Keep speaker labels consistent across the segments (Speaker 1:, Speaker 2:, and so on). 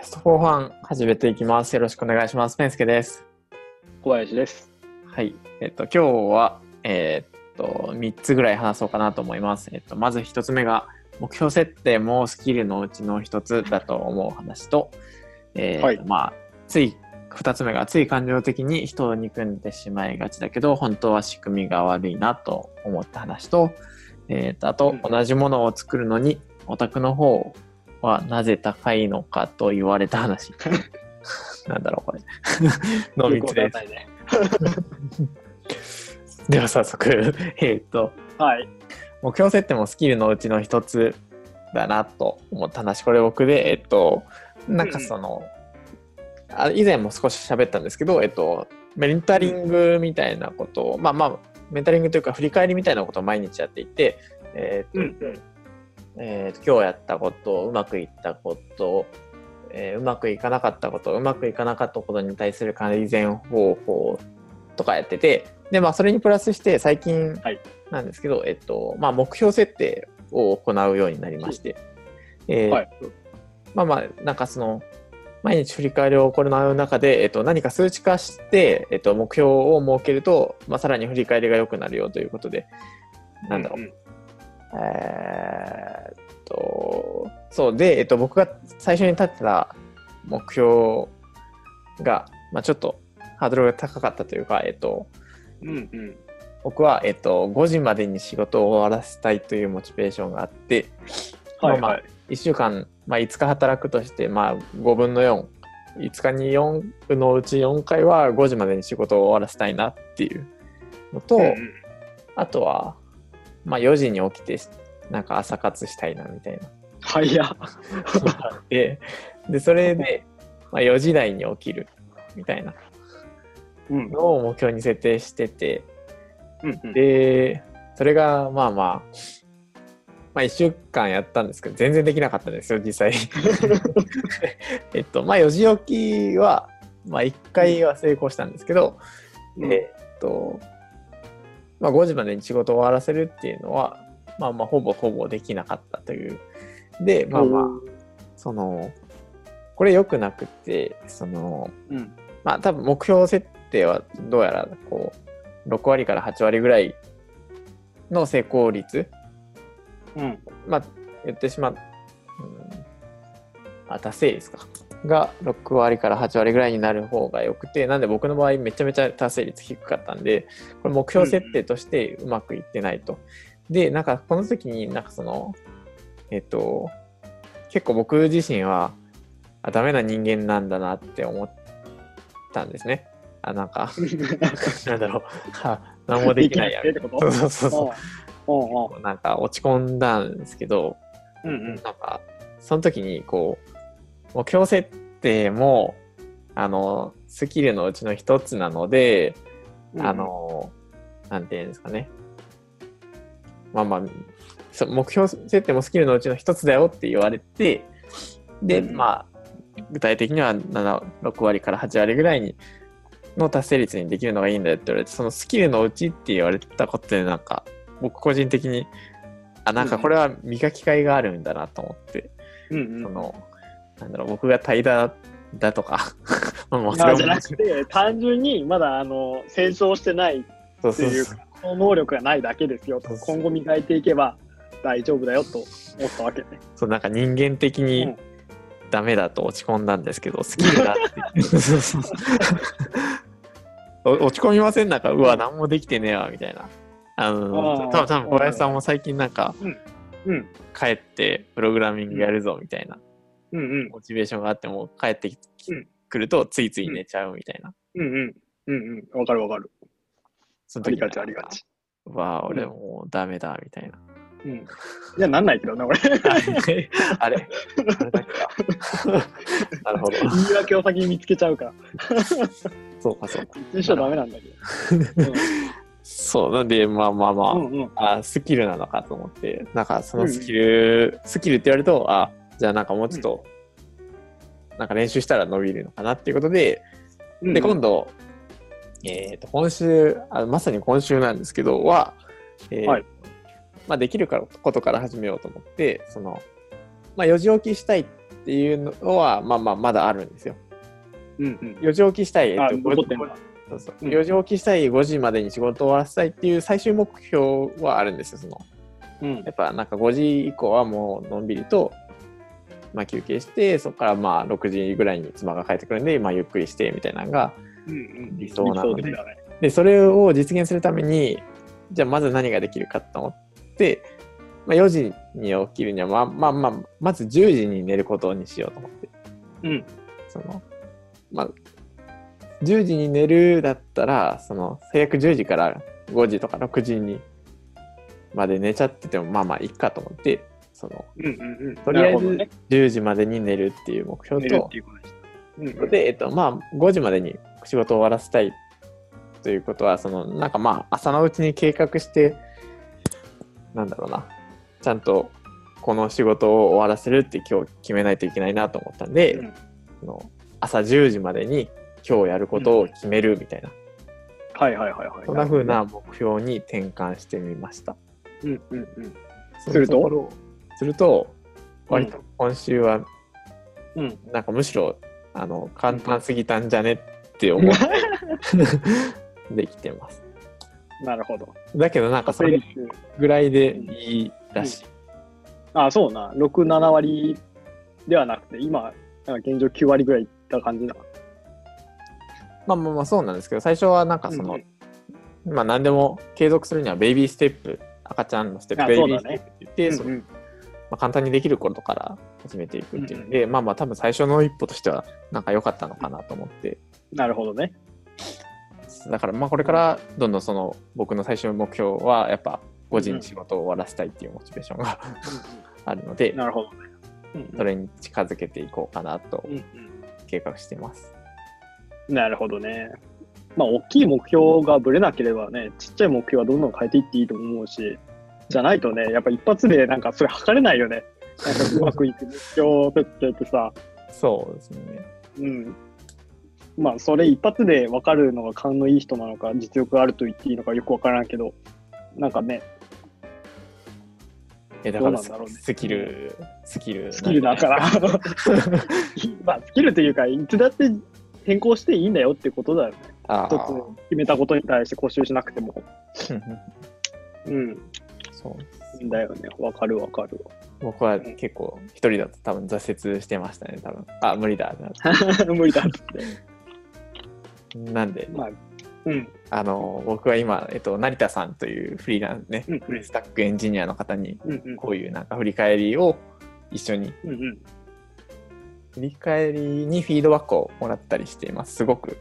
Speaker 1: キャストフォーファン始めていきます。よろしくお願いします。ペンスケです。
Speaker 2: 小林です。
Speaker 1: はい。えっと、今日は、えーっと、3つぐらい話そうかなと思います。えっと、まず1つ目が、目標設定もスキルのうちの1つだと思う話と、えー
Speaker 2: はい
Speaker 1: まあ、つい、2つ目が、つい感情的に人を憎んでしまいがちだけど、本当は仕組みが悪いなと思った話と、えーっと、あと、
Speaker 2: うん
Speaker 1: 同じものを作るのに、オタクの方はなぜ高いのかと言われた話。なんだろう、これ。の3つです。
Speaker 2: ね。
Speaker 1: では早速、えっと、
Speaker 2: はい。
Speaker 1: 目標設定もスキルのうちの一つだなと思った話。これ僕で、えっと、なんかその、あ以前も少し喋ったんですけど、えっと、メンタリングみたいなことを、まあまあ、メンタリングというか振り返りみたいなことを毎日やっていて、えっと、
Speaker 2: うんうん
Speaker 1: えーと今日やったこと、うまくいったこと、えーうまくいかなかったこと、うまくいかなかったことに対する改善方法とかやってて、で、まあ、それにプラスして、最近
Speaker 2: はい。
Speaker 1: なんですけど、えっと、まあ、目標設定を行うようになりまして、えー
Speaker 2: はい。
Speaker 1: まあまあ、なんかその、毎日振り返りを行う中で、えっと、何か数値化して、えっと、目標を設けると、まあ、さらに振り返りが良くなるよということで、なんだろう、
Speaker 2: うん
Speaker 1: えーっと、そうで、えっと、僕が最初に立てた目標が、まあ、ちょっとハードルが高かったというか、えっと、
Speaker 2: うんうん。
Speaker 1: 僕は、えっと、5時までに仕事を終わらせたいというモチベーションがあって、まあ
Speaker 2: はいはい。
Speaker 1: 1週間、まあ、5日働くとして、まあ、5分の4、5日に4のうち4回は5時までに仕事を終わらせたいなっていうのと、
Speaker 2: うんうん
Speaker 1: あとは、まあ、4時に起きて、なんか朝活したいなみたいな。
Speaker 2: 早っ。
Speaker 1: で、で、それで、まあ、4時台に起きるみたいな
Speaker 2: うん
Speaker 1: のを目標に設定してて、
Speaker 2: うんうん。
Speaker 1: で、それがまあまあ、まあ1週間やったんですけど、全然できなかったんですよ、実際。えっと、まあ4時起きは、まあ1回は成功したんですけど、
Speaker 2: うん
Speaker 1: えっと、まあ5時までに仕事を終わらせるっていうのは、まあまあほぼほぼできなかったという。で、まあまあ、その、これ良くなくて、その、
Speaker 2: うん。
Speaker 1: まあ多分目標設定はどうやらこう、6割から8割ぐらいの成功率、
Speaker 2: うん。
Speaker 1: まあ言ってしまう、うん、あ、達成率か。が6割から8割ぐらいになる方が良くて、なんで僕の場合めちゃめちゃ達成率低かったんで、これ目標設定としてうまくいってないと。で、なんかこの時になんかその、えっと、結構僕自身は、あ、ダメな人間なんだなって思ったんですね。あ、なんか、なんだろう、は何もできないや。
Speaker 2: できなくてってこと？
Speaker 1: そうそうそう
Speaker 2: うん
Speaker 1: そう。なんか落ち込んだんですけど、
Speaker 2: うんうん。
Speaker 1: なんか、その時に、こう、目標設定も、あの、スキルのうちの一つなので、
Speaker 2: うん
Speaker 1: あ、の、なんていうんですかね。まあまあ、そ目標設定もスキルのうちの一つだよって言われて、で、
Speaker 2: うん
Speaker 1: まあ、具体的には7、6割から8割ぐらいに、の達成率にできるのがいいんだよって言われて、そのスキルのうちって言われたことで、なんか、僕個人的に、あ、なんかこれは磨きがいがあるんだなと思って、
Speaker 2: うんうん。
Speaker 1: その、なんだろう、僕が怠惰だとか、まあも。う
Speaker 2: じゃなくて、単純にまだあの成長してないっていう
Speaker 1: そうそ
Speaker 2: 能力がないだけですよと。今後磨いていけば大丈夫だよと思ったわけね。
Speaker 1: そうなんか人間的
Speaker 2: う
Speaker 1: に
Speaker 2: ん。
Speaker 1: ダメだと落ち込んだんですけど、スキルだって。落ち込みません？なんか、うわ、何もできてねえわ、みたいな。あの、
Speaker 2: あー。
Speaker 1: 多分多分小林さんも最近なんか、
Speaker 2: うん。
Speaker 1: 帰ってプログラミングやるぞ、みたいな、
Speaker 2: うんうん。
Speaker 1: モチベーションがあっても、帰ってき
Speaker 2: うん。
Speaker 1: くると、ついつい寝ちゃうみたいな。
Speaker 2: うんうんうん。うん。わかるわかる。
Speaker 1: その時
Speaker 2: ありがちありがち。
Speaker 1: うわ、俺もうダメだ、みたいな。
Speaker 2: うん。いや、なんないけどね、俺。
Speaker 1: あれ？あれ？あれだっけかなるほど。
Speaker 2: 言い訳を先に見つけちゃうから。
Speaker 1: そうか、そうか。
Speaker 2: 一緒はダメなんだけど。
Speaker 1: そう、なんで、まあまあまあ、
Speaker 2: う。んう。ん
Speaker 1: あスキルなのかと思って、なんかそのスキル、スキルって言われると、あ、じゃあなんかもうちょっと、なんか練習したら伸びるのかなっていうことで、
Speaker 2: うん。
Speaker 1: で、今度、えっ、と、今週あ、まさに今週なんですけど、は、えー
Speaker 2: はい
Speaker 1: まあできるからことから始めようと思って、その、まあ4時起きしたいっっていうのは、まあまあ、まだあるんですよ。
Speaker 2: うんうん。
Speaker 1: 4時起きしたい、えっ
Speaker 2: あ、
Speaker 1: と。そうそう
Speaker 2: うん
Speaker 1: 4時起きしたい5時までに仕事を終わらせたいっていう最終目標はあるんですよ。その
Speaker 2: うん
Speaker 1: やっぱなんか5時以降はもうのんびりと、まあ、休憩して、そこからまあ6時ぐらいに妻が帰ってくるんで、まあ、ゆっくりしてみたいなのが、
Speaker 2: うんうん。
Speaker 1: 理想なので
Speaker 2: 理想的だね。
Speaker 1: で、それを実現するために、じゃあまず何ができるかと思って、まあ、4時に起きるには、まあまあまあ、まず10時に寝ることにしようと思って。
Speaker 2: うん。
Speaker 1: その、まあ、10時に寝るだったら、その、最悪10時から5時とか6時にまで寝ちゃってても、まあまあいいかと思って、その、
Speaker 2: うんうんうん。
Speaker 1: とりあえず
Speaker 2: なるほどね
Speaker 1: 10時までに寝るっていう目標と
Speaker 2: で
Speaker 1: えっと、まあ、5時までに仕事を終わらせたいということは、その、なんかまあ、朝のうちに計画して、なんだろうな、ちゃんとこの仕事を終わらせるって今日決めないといけないなと思ったんで、
Speaker 2: うん
Speaker 1: その朝10時までに今日やることを決めるみたいな、
Speaker 2: はいはいはいはい。
Speaker 1: そんな風な目標に転換してみました。
Speaker 2: うんうんうん。
Speaker 1: そ
Speaker 2: すると？
Speaker 1: すると、割と今週は、
Speaker 2: うん。
Speaker 1: なんかむしろ、あの、簡単すぎたんじゃねって思って できてます。
Speaker 2: なるほど。
Speaker 1: だけどなんかそれ。ぐらいでいいらしい。
Speaker 2: あ、そうな。6、7割ではなくて、今、なんか現状9割ぐらいいった感じだ。
Speaker 1: まあまあまあそうなんですけど、最初はなんかその、まあ何でも継続するにはベイビーステップ、赤ちゃんのステッ
Speaker 2: あ
Speaker 1: プ、ベイビーステップって言って、その
Speaker 2: うんうん
Speaker 1: まあ、簡単にできることから始めていくっていうので、まあまあ多分最初の一歩としてはなんか良かったのかなと思って、
Speaker 2: なるほどね。
Speaker 1: だからまあこれからどんどんその僕の最終目標はやっぱ5時に仕事を終わらせたいっていうモチベーションが あるので、
Speaker 2: なるほどね。うん
Speaker 1: それに近づけていこうかなと
Speaker 2: うん
Speaker 1: 計画しています。
Speaker 2: うんなるほどね。まあ、大きい目標がぶれなければね、ちっちゃい目標はどんどん変えていっていいと思うし、じゃないとね、やっぱ一発でなんかそれ測れないよね。なんかうまくいく目標設定ってさ、
Speaker 1: そうですね。
Speaker 2: うん。まあ、それ一発で分かるのが勘のいい人なのか、実力があると言っていいのかよく分からんけど、なんかね、
Speaker 1: えだから
Speaker 2: どうなんだろうね
Speaker 1: スキル、スキル。
Speaker 2: スキルだから、まあ、スキルというか、いつだって変更していいんだよってことだよね。
Speaker 1: あ
Speaker 2: 一つ決めたことに対して固執しなくても。
Speaker 1: ー
Speaker 2: うん。
Speaker 1: そう
Speaker 2: だよね。わかるわかる
Speaker 1: 僕は結構一人だと多分挫折してましたね、多分。あ、無理だ。
Speaker 2: わ。無理だって。
Speaker 1: なんで、
Speaker 2: まあ、うん。
Speaker 1: あの、僕は今、えっと、成田さんというフリーランスね、
Speaker 2: うん
Speaker 1: フルスタックエンジニアの方に。こういうなんか振り返りを一緒に、
Speaker 2: うんうん。
Speaker 1: 振り返りにフィードバックをもらったりしています。すごく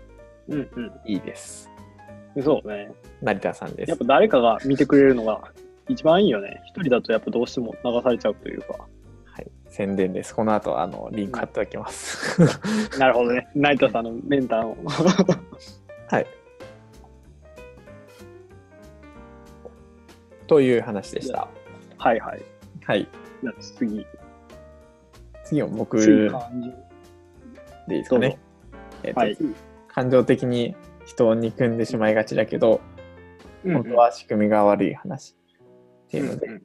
Speaker 2: うんうん。
Speaker 1: いいです。
Speaker 2: そうね。
Speaker 1: 成田さんです
Speaker 2: やっぱ。誰かが見てくれるのが一番いいよね。一人だとやっぱどうしても流されちゃうというか。
Speaker 1: はい、宣伝です。この後、あの、リンク貼っておきます。
Speaker 2: なるほどね。成田さんのメンターを。
Speaker 1: はい。という話でした。
Speaker 2: はいはい。
Speaker 1: はい。
Speaker 2: じゃあ次。
Speaker 1: 次は僕
Speaker 2: 次
Speaker 1: で。いいですかね。えっと
Speaker 2: はい
Speaker 1: 感情的に人を憎んでしまいがちだけど、本当は仕組みが悪い話っていうので、
Speaker 2: うんうん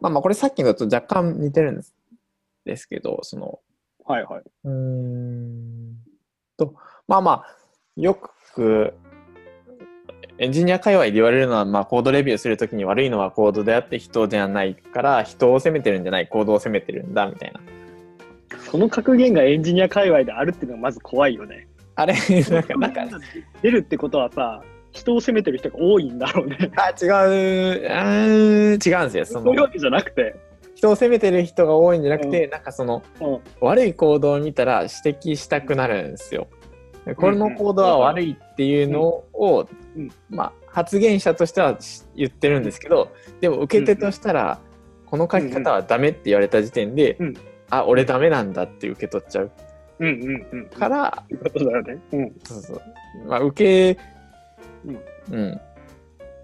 Speaker 1: まあまあこれさっきのと若干似てるんですですけど、その、
Speaker 2: はいはい。
Speaker 1: うーんと、まあまあ、よく、エンジニア界隈で言われるのは、まあ、コードレビューするときに悪いのはコードであって人ではないから、人を責めてるんじゃない、コードを責めてるんだ、みたいな。
Speaker 2: その格言がエンジニア界隈であるっていうのがまず怖いよね。
Speaker 1: あれ、なんか、なんか、
Speaker 2: 出るってことはさ、人を責めてる人が多いんだろうね。
Speaker 1: あ、違う、うーん違うんですよ。その
Speaker 2: そういうわけじゃなくて。
Speaker 1: 人を責めてる人が多いんじゃなくて、なんかその、
Speaker 2: うん
Speaker 1: 悪い行動を見たら指摘したくなるんですよ。この行動は悪いっていうのを、
Speaker 2: うんうん
Speaker 1: まあ、発言者としてはし言ってるんですけど、でも受け手としたら、この書き方はダメって言われた時点で、
Speaker 2: うん
Speaker 1: あ、俺ダメなんだって受け取っちゃう
Speaker 2: うんうんうん。
Speaker 1: から、
Speaker 2: ということだよね。うん。
Speaker 1: そうそうまあ、受け、
Speaker 2: うん
Speaker 1: うん、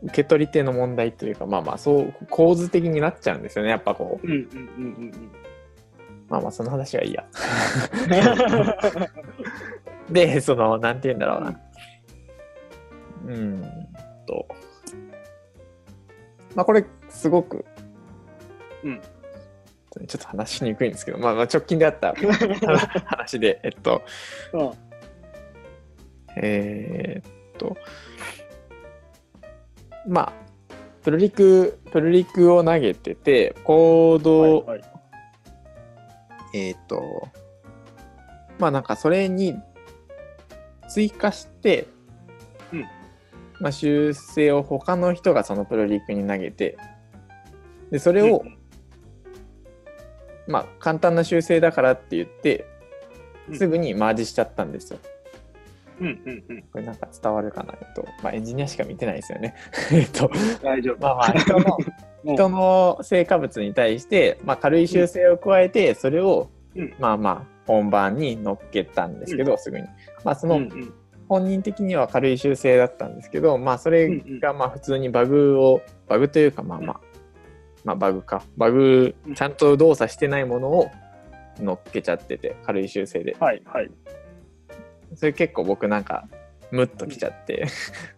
Speaker 1: 受け取り手の問題というか、まあまあ、そう、構図的になっちゃうんですよね、やっぱこう。
Speaker 2: うんうんうん
Speaker 1: まあまあ、その話はいいや。
Speaker 2: うん。
Speaker 1: で、その、なんて言うんだろうな。うーんと。まあ、これ、すごく、
Speaker 2: うん
Speaker 1: ちょっと話しにくいんですけど、まあ、まあ直近であった 話で、えっと、
Speaker 2: うん。
Speaker 1: えーっと、まあ、プルリク、プルリクを投げてて、コード、
Speaker 2: はいはい。
Speaker 1: えーっと、まあなんかそれに追加して、
Speaker 2: うん。
Speaker 1: まあ修正を他の人がそのプルリクに投げて、で、それを、
Speaker 2: うん。
Speaker 1: まあ簡単な修正だからって言って
Speaker 2: う、ん。
Speaker 1: すぐにマージしちゃったんですよ。
Speaker 2: うんうんうん。
Speaker 1: これなんか伝わるかなえっと、まあエンジニアしか見てないですよね。えっと、
Speaker 2: 大丈夫。
Speaker 1: まあまあ人の、
Speaker 2: うん
Speaker 1: 人の成果物に対して、まあ、軽い修正を加えて、それを、
Speaker 2: うん
Speaker 1: まあまあ本番に乗っけたんですけど、すぐに。まあその
Speaker 2: うんうん
Speaker 1: 本人的には軽い修正だったんですけど、まあそれがまあ普通にバグを、バグというかまあまあ、まあバグか。バグ
Speaker 2: うん、
Speaker 1: ちゃんと動作してないものを乗っけちゃってて、軽い修正で。
Speaker 2: はいはい。
Speaker 1: それ結構僕なんか、ムッときちゃって、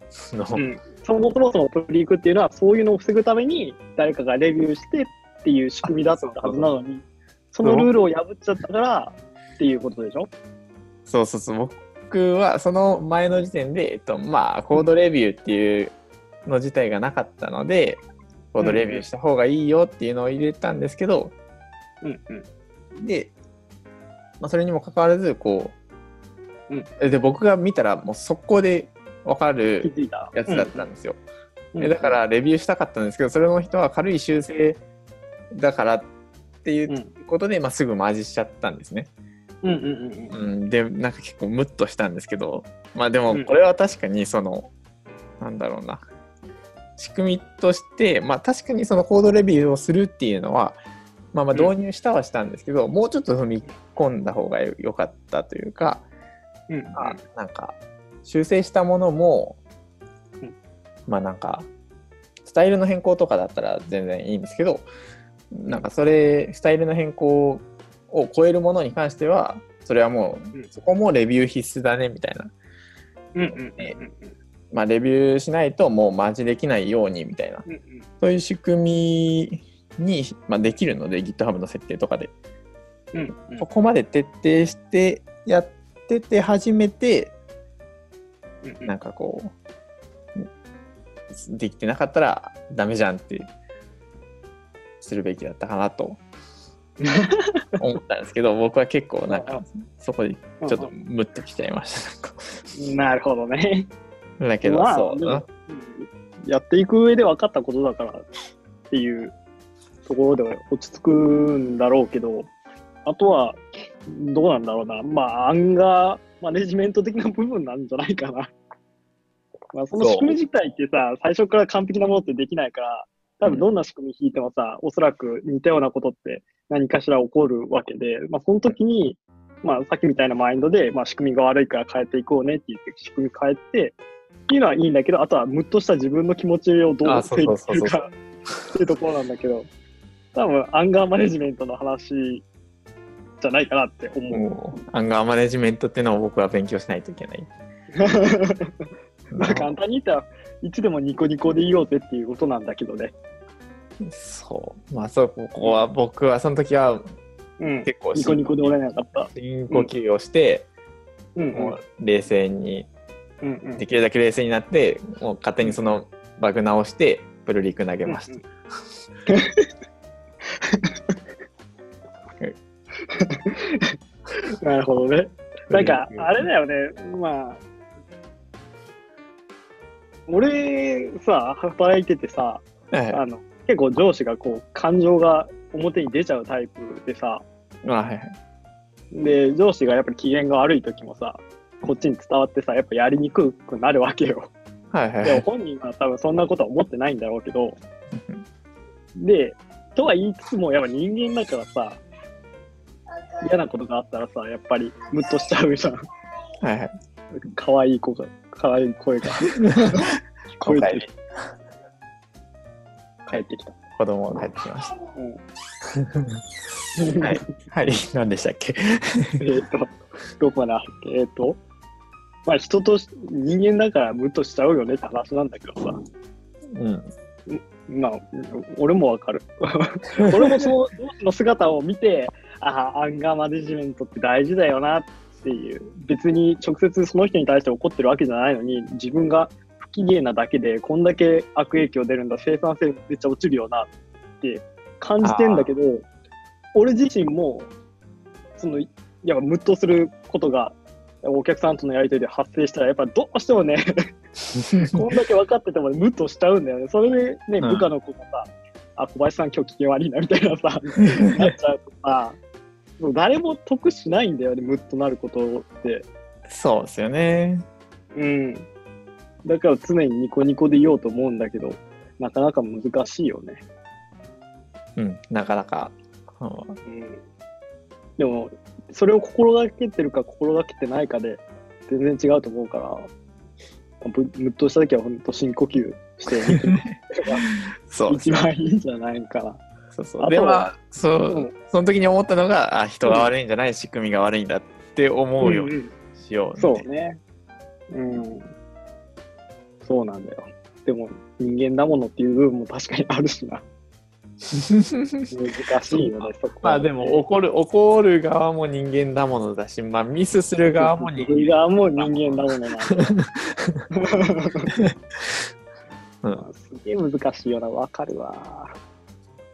Speaker 1: その
Speaker 2: うん、そもそもそもプリークっていうのはそういうのを防ぐために誰かがレビューしてっていう仕組みだったはずなのにそのルールを破っちゃったからっていうことでしょ？
Speaker 1: そうそうそう。僕はその前の時点で、えっと、まあ、コードレビューっていうの自体がなかったので、コードレビューした方がいいよっていうのを入れたんですけど、
Speaker 2: うんうん。
Speaker 1: で、まあ、それにもかかわらず、こう、
Speaker 2: うん。
Speaker 1: えで、僕が見たらもう速攻でわか
Speaker 2: 気
Speaker 1: るやつだったんですよ。
Speaker 2: うん。
Speaker 1: えだから、レビューしたかったんですけど、それの人は軽い修正だからっていううん。ことで、まあ、すぐマージしちゃったんですね。
Speaker 2: うんうんうんうん。
Speaker 1: うん、でなんか結構ムッとしたんですけどまあで
Speaker 2: うん。
Speaker 1: もこれは確かにその、なんだろうな。仕組みとしてまあ確かにそのコードレビューをするっていうのはまあまあ
Speaker 2: うん。
Speaker 1: 導入したはしたんですけど、もうちょっと踏み込んだ方がよ良かったというか、
Speaker 2: うん
Speaker 1: まあなんか修正したものも、
Speaker 2: うん。
Speaker 1: まあなんかスタイルの変更とかだったら全然いいんですけどなんかそれスタイルの変更を超えるものに関してはそれはもう、
Speaker 2: うん。
Speaker 1: そこもレビュー必須だねみたいな、
Speaker 2: うんうんうんうん
Speaker 1: まあ、レビューしないともうマージできないようにみたいな。
Speaker 2: うんうん。
Speaker 1: そういう仕組みに、まあ、できるので GitHub の設定とかで。
Speaker 2: うんうん。
Speaker 1: そこまで徹底してやってて初めてなんかこうできてなかったらダメじゃんってするべきだったかなと。思ったんですけど僕は結構なんかそこでちょっとムッときちゃいました。な
Speaker 2: るほどね。
Speaker 1: だけど
Speaker 2: まあ
Speaker 1: そう
Speaker 2: やっていく上で分かったことだからっていうところでは落ち着くんだろうけど、あとはどうなんだろうな。まあ、アンガーマネジメント的な部分なんじゃないかな。まあ、その仕組み自体ってさ、最初から完璧なものってできないから、多分どんな仕組み引いてもさ、おそらく似たようなことって何かしら起こるわけで、まあ、その時に、まあ、さっきみたいなマインドで、まあ、仕組みが悪いから変えていこうねって言って、仕組み変えて、っていうのはいいんだけど、あとはムッとした自分の気持ちをどう
Speaker 1: あそうそうそうそう
Speaker 2: 整理するかっていうところなんだけど、多分アンガーマネジメントの話じゃないかなって思
Speaker 1: う。アンガーマネジメントっていうのを僕は勉強しないといけない。
Speaker 2: まあ簡単に言ったらいつでもニコニコでいようぜっていうことなんだけどね。
Speaker 1: そう。まあそう、ここは僕はその時は
Speaker 2: うん。
Speaker 1: 結構
Speaker 2: ニコニコでおれなかった。
Speaker 1: 深呼吸をして、
Speaker 2: うん
Speaker 1: もう冷静に、
Speaker 2: うんうん
Speaker 1: できるだけ冷静になって、もう勝手にそのバグ直して、プルリク投げました。
Speaker 2: なるほどね。なんか、あれだよね、まあ、俺さ、働いててさ、
Speaker 1: はい
Speaker 2: あの結構上司がこう感情が表に出ちゃうタイプでさ、
Speaker 1: あはいはい。
Speaker 2: で、上司がやっぱり機嫌が悪い時もさ、こっちに伝わってさ、やっぱやりにくくなるわけよ。
Speaker 1: はいはい。
Speaker 2: でも本人は多分そんなことは思ってないんだろうけど、で、とは言いつつも、やっぱ人間だからさ、嫌なことがあったらさ、やっぱりムッとしちゃうじゃん。
Speaker 1: はいはい。
Speaker 2: 可愛い子が、可愛い声が聞こえて帰ってきた。
Speaker 1: 子供が帰ってきまし
Speaker 2: うん
Speaker 1: た。はい。はい。何でしたっけ？
Speaker 2: えっと、どこまであっけ？えっ、と、まあ人とし人間だからムッとしちゃうよねって話なんだけどさ、
Speaker 1: うん。
Speaker 2: まあ、俺もわかる。俺もその上司の姿を見て、ああ、アンガーマネジメントって大事だよなっていう、別に直接その人に対して怒ってるわけじゃないのに、自分が不機嫌なだけで、こんだけ悪影響出るんだ、生産性めっちゃ落ちるよなって感じてんだけど、俺自身も、その、やっぱムッとすることが、お客さんとのやり取りで発生したら、やっぱどうしてもね、こんだけ分かっててもムッとしちゃうんだよね。それでね、
Speaker 1: うん
Speaker 2: 部下の子がさ、あ、小林さん今日機嫌悪いなみたいなさ、なっちゃうとさ、誰も得しないんだよね、ムッとなることって。
Speaker 1: そうですよね。
Speaker 2: うん。だから常にニコニコでいようと思うんだけど、なかなか難しいよね。
Speaker 1: うん、なかなか。うん
Speaker 2: うん。でも、それを心がけてるか心がけてないかで全然違うと思うから、ぶムッとした時は本当深呼吸して
Speaker 1: ね。
Speaker 2: 一番いいんじゃないかな。
Speaker 1: そうそう。では、そう、
Speaker 2: うん
Speaker 1: その時に思ったのが、あ、人が悪いんじゃない、仕組みが悪いんだって思うように
Speaker 2: んん
Speaker 1: しよう、
Speaker 2: そうね。うん。そうなんだよ。でも人間だものっていう部分も確かにあるしな。難しいよね、そこ
Speaker 1: ま
Speaker 2: は
Speaker 1: あでも怒る怒る側も人間だものだし、まあミスする側も人
Speaker 2: 右側も人間だものなんだ。
Speaker 1: うん
Speaker 2: すげえ難しいよな、わかるわ。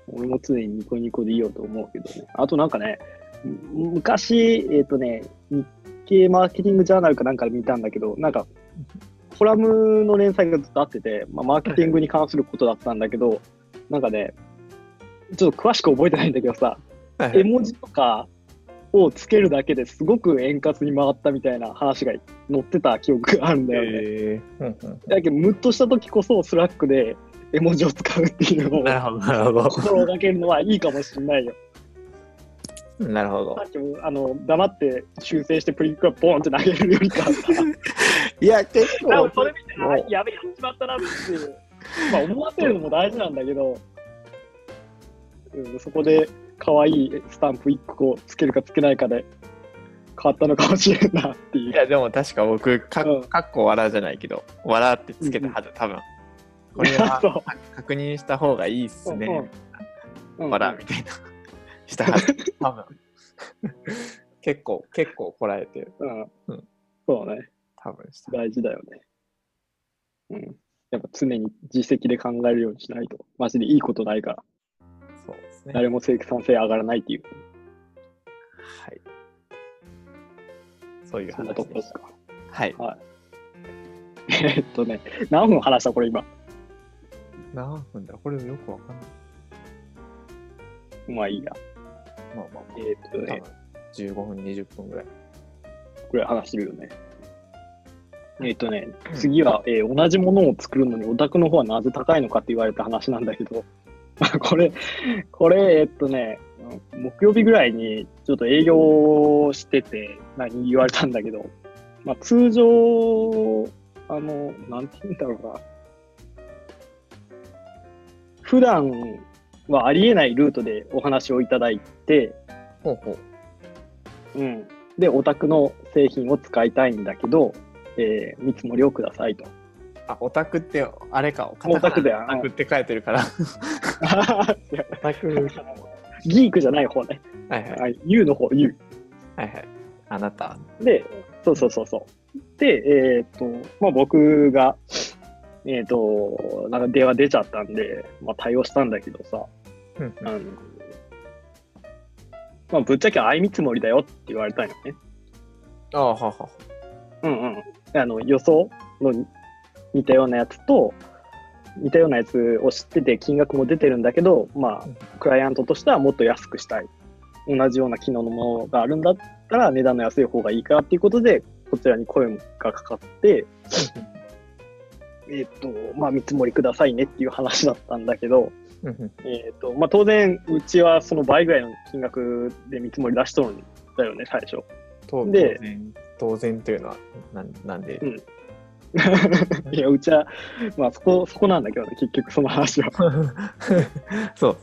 Speaker 2: 俺も常にニコニコでいようと思うけどね。あとなんかね、む昔、えっ、とね、日経マーケティングジャーナルかなんかで見たんだけど、なんか、コラムの連載がずっとあってて、まあ、マーケティングに関することだったんだけど、なんかね、ちょっと詳しく覚えてないんだけどさ、
Speaker 1: はい
Speaker 2: 絵文字とかをつけるだけですごく円滑に回ったみたいな話が載ってた記憶があるんだよね。だけど、ムッとした時こそスラックで絵文字を使うっていうのを
Speaker 1: なるほど、なるほど。
Speaker 2: 心がけるのはいいかもしれないよ。
Speaker 1: なるほど
Speaker 2: あの黙って修正してプリントがボーンって投げるよりか
Speaker 1: いや、結構、
Speaker 2: それ見て、あやべえ、やっちまったなっていう、まあ思わせるのも大事なんだけど、うん、そこで可愛いスタンプ1個つけるかつけないかで変わったのかもしれんなっていう。
Speaker 1: いや、でも確か僕、かっこ笑じゃないけど、笑ってつけたはず、多分。これは 確認した方がいいっすね。
Speaker 2: うん
Speaker 1: 笑みたいな。したはず、多分。結構、結構こらえてる。
Speaker 2: うん
Speaker 1: うん
Speaker 2: そうね。
Speaker 1: 多分した。
Speaker 2: 大事だよね。うん。やっぱ常に実績で考えるようにしないと、マジでいいことないから、
Speaker 1: そうですね。
Speaker 2: 誰も生産性上がらないっていう、
Speaker 1: はい。そういう話でし
Speaker 2: とこですか。
Speaker 1: た。はい。
Speaker 2: えっとね、何分話したこれ今？
Speaker 1: 何分だ？これよくわかんない。
Speaker 2: まあいいや。
Speaker 1: まあまあ、
Speaker 2: えっと
Speaker 1: 多
Speaker 2: ね
Speaker 1: 分、15分、20分ぐらい。
Speaker 2: これ話してるよね。えっとね、次は、えー同じものを作るのにオタクの方はなぜ高いのかって言われた話なんだけど、これ、これ、えっとね、木曜日ぐらいにちょっと営業してて、何言われたんだけど、まあ、通常、あの、なんて言うんだろうな。普段はありえないルートでお話をいただいて、
Speaker 1: ほうほう。
Speaker 2: うん。で、オタクの製品を使いたいんだけど、えー見積もりをくださいと。
Speaker 1: あ、オタクって、あれか、
Speaker 2: オタクだよ
Speaker 1: オタクって書いてるから。オタク。
Speaker 2: ギークじゃない方ね。
Speaker 1: はいはい。
Speaker 2: はい、U の方、U。
Speaker 1: はいはい。あなた。
Speaker 2: で、そうそうそうそう。で、えっ、と、まあ僕が、えっ、と、なんか電話出ちゃったんで、まあ対応したんだけどさ、
Speaker 1: うん
Speaker 2: あの、まあぶっちゃけ相見積もりだよって言われたんよね。
Speaker 1: ああ、はは。
Speaker 2: うんうん。あの、予想の似たようなやつと、似たようなやつを知ってて金額も出てるんだけど、まあ、クライアントとしてはもっと安くしたい。同じような機能のものがあるんだったら値段の安い方がいいからっていうことで、こちらに声がかかって、えっ、と、まあ、見積もりくださいねっていう話だったんだけど、えっ、と、まあ、当然、うちはその倍ぐらいの金額で見積もり出しとるんだよね、最初。
Speaker 1: 当然、当然というのは、なんなんで、
Speaker 2: うん。いや、うちは、まあ、そこ、そこなんだけどね、結局その話は。
Speaker 1: そう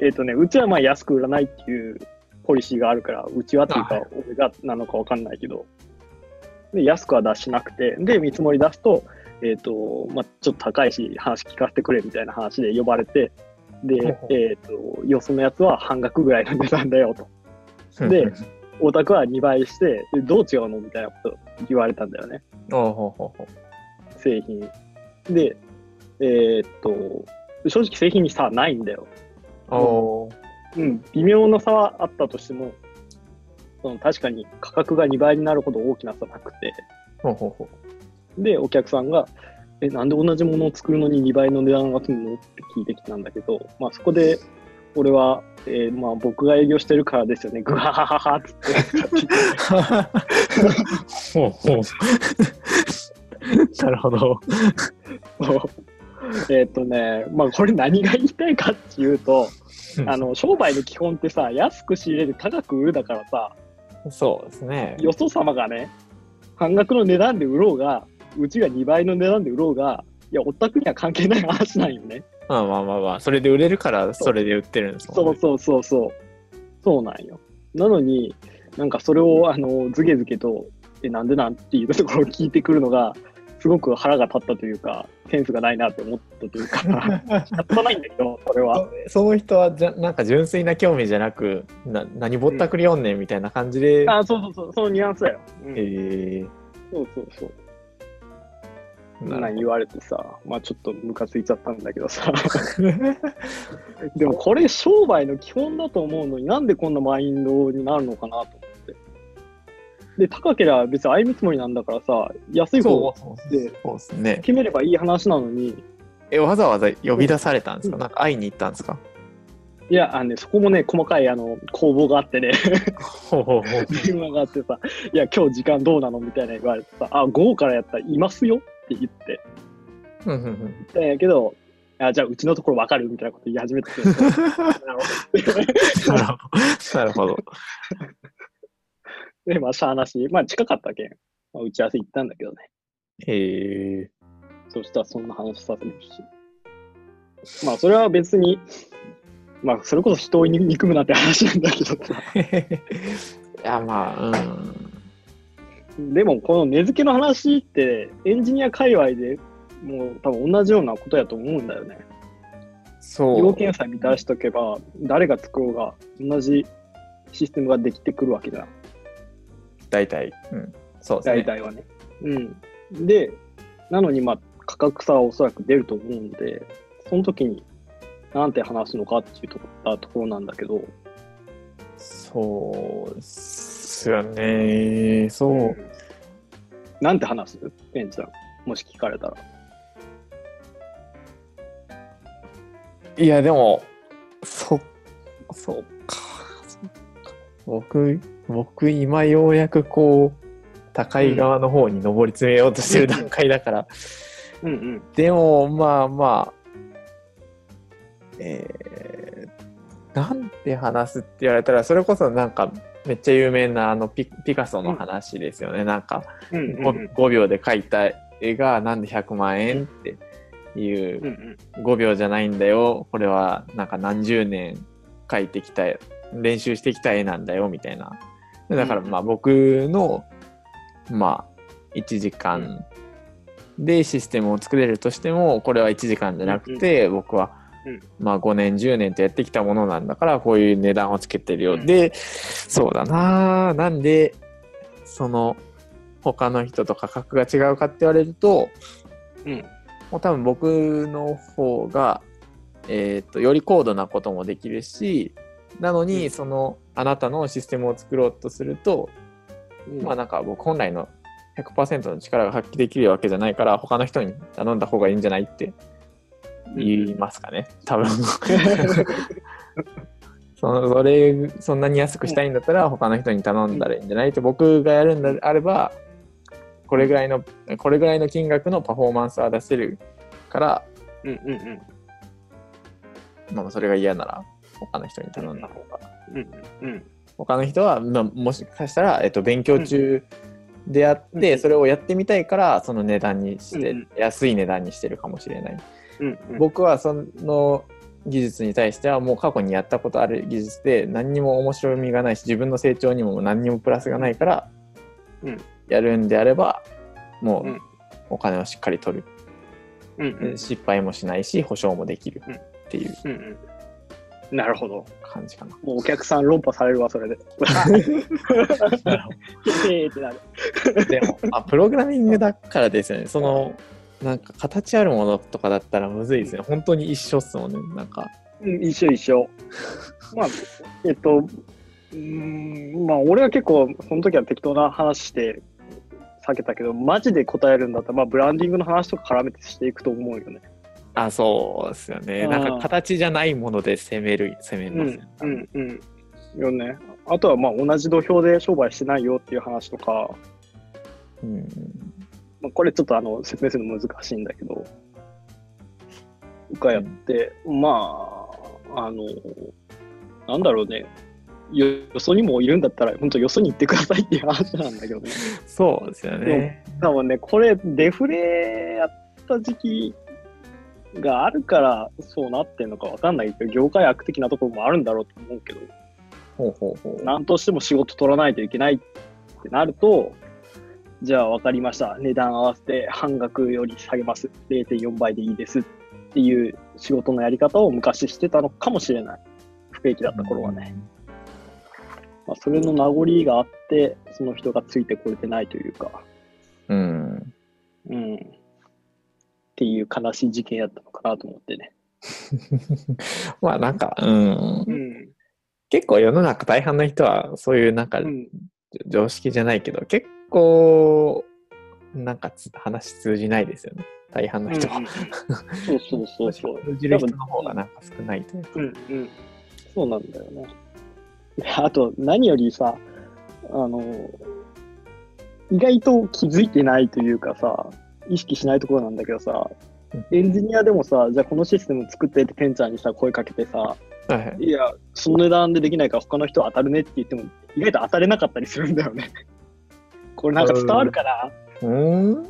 Speaker 2: えっとね、うちはまあ安く売らないっていうポリシーがあるから、うちはっていう
Speaker 1: あ
Speaker 2: か、俺がなのかわかんないけど、で安くは出しなくて、で、見積もり出すと、えっ、と、まあ、ちょっと高いし、話聞かせてくれみたいな話で呼ばれて、でえっ、と、よそのやつは半額ぐらいの値段だよと。でオタクは2倍して、でどう違うのみたいなこと言われたんだよね、製品。で、えっ、と、正直製品に差はないんだよ。
Speaker 1: う
Speaker 2: ん、微妙な差はあったとしても、その確かに価格が2倍になるほど大きな差なくて、
Speaker 1: ほうほうほう。
Speaker 2: で、お客さんが、え、なんで同じものを作るのに2倍の値段がするの？って聞いてきたんだけど、まあそこで、俺は、えーまあ僕が営業してるからですよね、ぐははははっつって、
Speaker 1: ほうほう。なるほど。
Speaker 2: えっとね、まあこれ何が言いたいかっていうと、あの、商売の基本ってさ、安く仕入れて高く売るだからさ、
Speaker 1: そうですね。
Speaker 2: よそ様がね、半額の値段で売ろうが、うちが2倍の値段で売ろうが、いや、お宅には関係ない話なんよね。
Speaker 1: まあまあまあまあ、それで売れるから、それで売ってるんですもんね。
Speaker 2: そうそうそうそう。そうなんよ。なのに、なんかそれを、あの、ずけずけと、え、なんでなんっていうところを聞いてくるのが、すごく腹が立ったというか、センスがないなって思ったというか、仕方ないんだけど、それは。
Speaker 1: その人はじゃなんか純粋な興味じゃなくな何ぼったくりよんねんみたいな感じで、
Speaker 2: あ、そうそうそう、そのニュアンスだよ。うん
Speaker 1: え
Speaker 2: そうそうそう。なん言われてさ、まあちょっとムカついちゃったんだけどさ。でもこれ商売の基本だと思うのになんでこんなマインドになるのかなと思って。で、高ければ別に歩み積もりなんだからさ、安い方で。決めればいい話なのに、
Speaker 1: え、わざわざ呼び出されたんですか？なんか会いに行ったんですか？
Speaker 2: いや、あのね、そこもね、細かいあの攻防があってね。電話があってさ、いや、今日時間どうなの？みたいな言われてさ、あ、午後からやったらいますよって言って。
Speaker 1: うんうんうん
Speaker 2: 言ったんやけど、あじゃあうちのところ分かるみたいなこと言い始めてて、なるほど
Speaker 1: なるほど。なるほど。
Speaker 2: で、まあ、しゃあなし、まあ、近かったけん、まあ、打ち合わせ行ったんだけどね。
Speaker 1: へえ
Speaker 2: そしたらそんな話させるし。まあ、それは別に、まあ、それこそ人を憎むなって話なんだけどさ。
Speaker 1: ー。いや、まあ、うん。
Speaker 2: でも、この値付けの話って、エンジニア界隈でもう多分同じようなことやと思うんだよね。
Speaker 1: そう。
Speaker 2: 要件さえ満たしとけば、誰が作ろうが同じシステムができてくるわけじゃん。
Speaker 1: 大体。うん。そうですね。
Speaker 2: 大体はね。うん。で、なのに、まあ、価格差はおそらく出ると思うんで、その時に、なんて話すのかっていうところところなんだけど、
Speaker 1: そうですよね。そう。
Speaker 2: なんて話す？ペンちゃん。もし聞かれたら。
Speaker 1: いや、でも、そ、そうか僕、僕、今ようやくこう、高い側の方に上り詰めようとしてる段階だから、
Speaker 2: うんうん。
Speaker 1: でも、まあまあ、えー、なんて話すって言われたら、それこそなんか、めっちゃ有名なあのピピカソの話ですよね。なんか、
Speaker 2: うんうんうん。
Speaker 1: 5, 5秒で描いた絵がなんで100万円っていう
Speaker 2: うんうん。
Speaker 1: 5秒じゃないんだよこれはなんか何十年描いてきた練習してきた絵なんだよみたいなだから
Speaker 2: うん
Speaker 1: まあ僕のまあ1時間でシステムを作れるとしてもこれは1時間じゃなくて僕は
Speaker 2: うん
Speaker 1: まあ5年10年とやってきたものなんだからこういう値段をつけてるよ。
Speaker 2: うん。
Speaker 1: でそうだな。なんでその他の人と価格が違うかって言われると
Speaker 2: うん。
Speaker 1: もう多分僕の方が、えー、とより高度なこともできるしなのに、
Speaker 2: うん。
Speaker 1: そのあなたのシステムを作ろうとすると、
Speaker 2: うん。
Speaker 1: まあなんか僕本来の100%の力が発揮できるわけじゃないから他の人に頼んだ方がいいんじゃないって言いますかね。多分。そのそれそんなに安くしたいんだったら他の人に頼んだらいいんじゃない？って僕がやるんであればこれぐらいのこれぐらいの金額のパフォーマンスは出せるから
Speaker 2: うんうんうん。
Speaker 1: まあ、それが嫌なら他の人に頼んだ方が、
Speaker 2: うんうん
Speaker 1: 他の人は、まあ、もしかしたら、えっと、勉強中であって、
Speaker 2: うん
Speaker 1: それをやってみたいからその値段にして、
Speaker 2: うん。
Speaker 1: 安い値段にしてるかもしれない、
Speaker 2: うんうん。
Speaker 1: 僕はその技術に対してはもう過去にやったことある技術で何にも面白みがないし自分の成長にも何にもプラスがないから、
Speaker 2: うん
Speaker 1: やるんであればもう、
Speaker 2: うん
Speaker 1: お金をしっかり取る。
Speaker 2: うんうん
Speaker 1: 失敗もしないし、保証もできるっていう
Speaker 2: うんうんなるほど。
Speaker 1: 感じかな。
Speaker 2: もうお客さん論破されるわ、それで。へーってなる。
Speaker 1: でも、あ、プログラミングだからですよね。その、なんか形あるものとかだったらむずいですね。本当に一緒っすもんね。なんか。
Speaker 2: うん、一緒一緒。まあ、えっと、うーん、まあ、俺は結構、その時は適当な話して、避けたけど、マジで答えるんだったら、まあ、ブランディングの話とか絡めてしていくと思うよね。
Speaker 1: あ、そうですよね。
Speaker 2: うん
Speaker 1: なんか形じゃないもので攻める、攻め
Speaker 2: うん
Speaker 1: ますよね。、
Speaker 2: うん、うん。よね。あとは、まあ、同じ土俵で商売してないよっていう話とか、
Speaker 1: うん
Speaker 2: まあ、これちょっとあの説明するの難しいんだけど、がやって、まあ、あの、なんだろうね、よよそにもいるんだったら、本当よそに行ってくださいっていう話なんだけどね。
Speaker 1: そうですよね。
Speaker 2: 多分ね、これ、デフレやった時期があるから、そうなってんのかわかんないけど、業界悪的なところもあるんだろうと思うけど、
Speaker 1: ほうほうほう。
Speaker 2: なんとしても仕事取らないといけないってなると、じゃあ分かりました。値段合わせて半額より下げます。0.4倍でいいですっていう仕事のやり方を昔してたのかもしれない。不景気だった頃はね。まあ、それの名残があって、その人がついてこれてないというか、
Speaker 1: うん。
Speaker 2: うん。っていう悲しい事件やったのかなと思ってね。
Speaker 1: まあなんか、うん。
Speaker 2: うん。
Speaker 1: 結構世の中大半の人はそういうなんか
Speaker 2: うん。
Speaker 1: 常識じゃないけど、結構なんかつ話通じないですよね。大半の人は。
Speaker 2: そうそうそうそう。
Speaker 1: 通じる人の方がなんか少ないというか。
Speaker 2: うんうん。そうなんだよね。であと、何よりさ、あの、意外と気づいてないというかさ、意識しないところなんだけどさ
Speaker 1: うん、
Speaker 2: エンジニアでもさ、じゃあこのシステム作ってってペンちゃんにさ、声かけてさ、
Speaker 1: はいはい。
Speaker 2: いや、その値段でできないから他の人当たるねって言っても、意外と当たれなかったりするんだよね。これなんか伝わるかな、
Speaker 1: うーん。
Speaker 2: い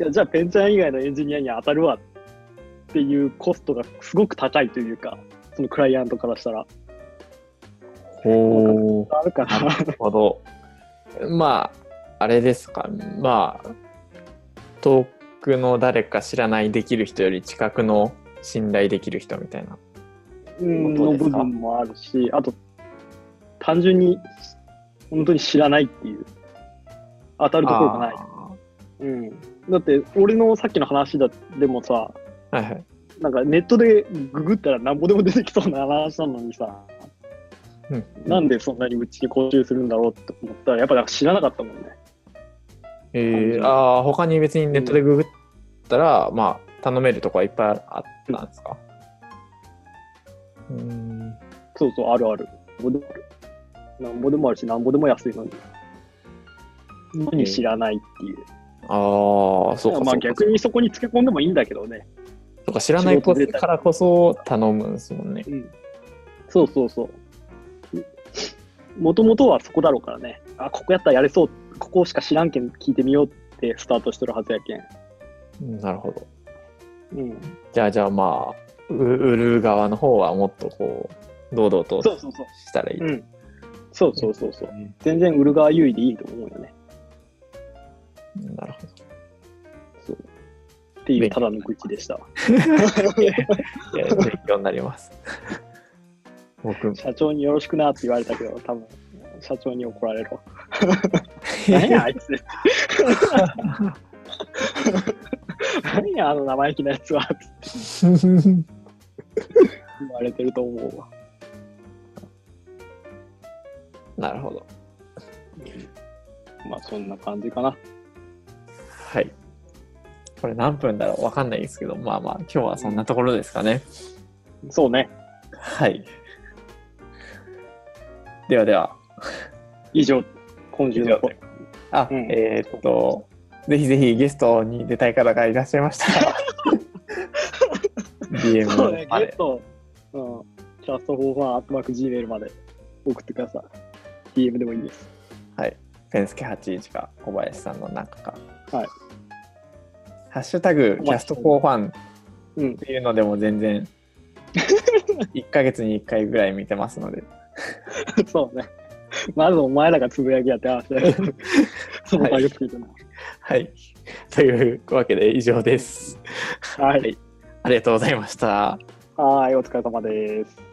Speaker 2: やじゃあペンちゃん以外のエンジニアに当たるわっていうコストがすごく高いというか、そのクライアントからしたら。
Speaker 1: ほう。
Speaker 2: あるかな？
Speaker 1: なるほど。まあ、あれですか。まあ、遠くの誰か知らないできる人より近くの信頼できる人みたいな。
Speaker 2: うんの部分もあるし、あと、単純に本当に知らないっていう、当たるところがない。
Speaker 1: あ
Speaker 2: うん、だって、俺のさっきの話だでもさ、
Speaker 1: ーはいはい。
Speaker 2: なんかネットでググったらなんぼでも出てきそうな話なのにさ、
Speaker 1: うん
Speaker 2: なんでそんなにうちに講習するんだろうって思ったら、やっぱ知らなかったもんね。
Speaker 1: えー、ああ、他に別にネットでググったら、まあ、頼めるとこはいっぱいあったんですか？うーん。
Speaker 2: そうそう、あるある。なんぼでもあるし、なんぼでも安いのに。のに知らないっていう。
Speaker 1: ああ、そうか、
Speaker 2: まあ
Speaker 1: そうか。
Speaker 2: 逆にそこにつけ込んでもいいんだけどね。
Speaker 1: そうか知らないこからこそ頼むんですもんね。
Speaker 2: うん。そうそうそう。もともとはそこだろうからね。あ、ここやったらやれそう。ここしか知らんけん聞いてみようってスタートしてるはずやけん。
Speaker 1: うんなるほど。
Speaker 2: うん。
Speaker 1: じゃあ、じゃあまあ、う売る側の方はもっとこう、堂々と
Speaker 2: そうそうそう。
Speaker 1: したらいい。
Speaker 2: うん。そうそうそうそう。
Speaker 1: うん
Speaker 2: 全然売る側優位でいいと思うよね。
Speaker 1: なるほど。
Speaker 2: そう。っていうただの愚痴でした。
Speaker 1: いや、勉強になります。僕、
Speaker 2: 社長によろしくなって言われたけど、多分社長に怒られるわ。何やあいつ。何やあの生意気なやつは言われてると思うわ。
Speaker 1: なるほど。
Speaker 2: まあそんな感じかな。
Speaker 1: はい。これ何分だろうわかんないですけど、まあまあ、今日はそんなところですかね。
Speaker 2: そうね。
Speaker 1: はい。ではでは、
Speaker 2: 以上、今週のポ
Speaker 1: あ、
Speaker 2: うん
Speaker 1: えーっと、ぜひぜひゲストに出たい方がいらっしゃいましたら、DM
Speaker 2: そうね、ゲスト、うん、 castforfun アットマーク Gmail まで送ってください。DM でもいいです。
Speaker 1: はい。ペンスケ81か小林さんの中か。
Speaker 2: はい。
Speaker 1: ハッシュタグ、キャストフォーファン
Speaker 2: うん
Speaker 1: っ。ていうのでも全然、1ヶ月に1回ぐらい見てますので、
Speaker 2: そうね。まずお前らがつぶやきやって話だよ。その場よく聞いてない。
Speaker 1: はい。というわけで以上です。
Speaker 2: はい。
Speaker 1: ありがとうございました。
Speaker 2: はい、お疲れ様です。